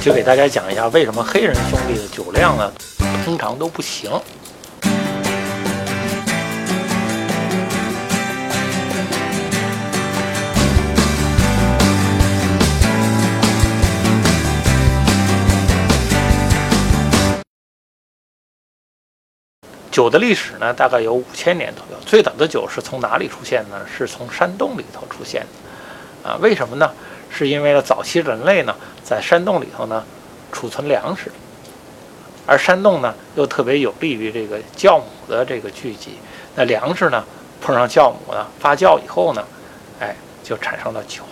就给大家讲一下为什么黑人兄弟的酒量呢，通常都不行。酒的历史呢，大概有五千年左右。最早的酒是从哪里出现呢？是从山洞里头出现的。啊，为什么呢？是因为呢，早期人类呢，在山洞里头呢，储存粮食，而山洞呢，又特别有利于这个酵母的这个聚集。那粮食呢，碰上酵母呢，发酵以后呢，哎，就产生了酒。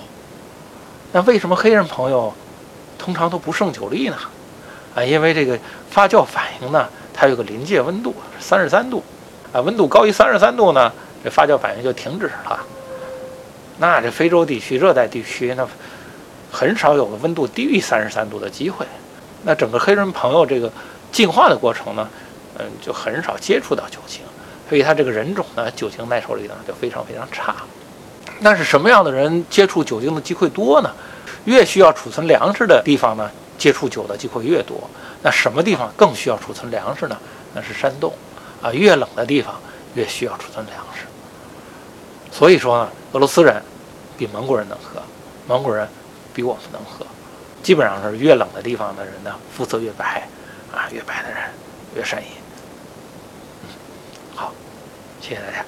那为什么黑人朋友通常都不胜酒力呢？啊，因为这个发酵反应呢。它有个临界温度，三十三度，啊，温度高于三十三度呢，这发酵反应就停止了。那这非洲地区、热带地区，那很少有个温度低于三十三度的机会。那整个黑人朋友这个进化的过程呢，嗯，就很少接触到酒精，所以他这个人种呢，酒精耐受力呢就非常非常差。那是什么样的人接触酒精的机会多呢？越需要储存粮食的地方呢？接触酒的机会越多，那什么地方更需要储存粮食呢？那是山洞，啊，越冷的地方越需要储存粮食。所以说呢，俄罗斯人比蒙古人能喝，蒙古人比我们能喝，基本上是越冷的地方的人呢，肤色越白，啊，越白的人越善饮。好，谢谢大家。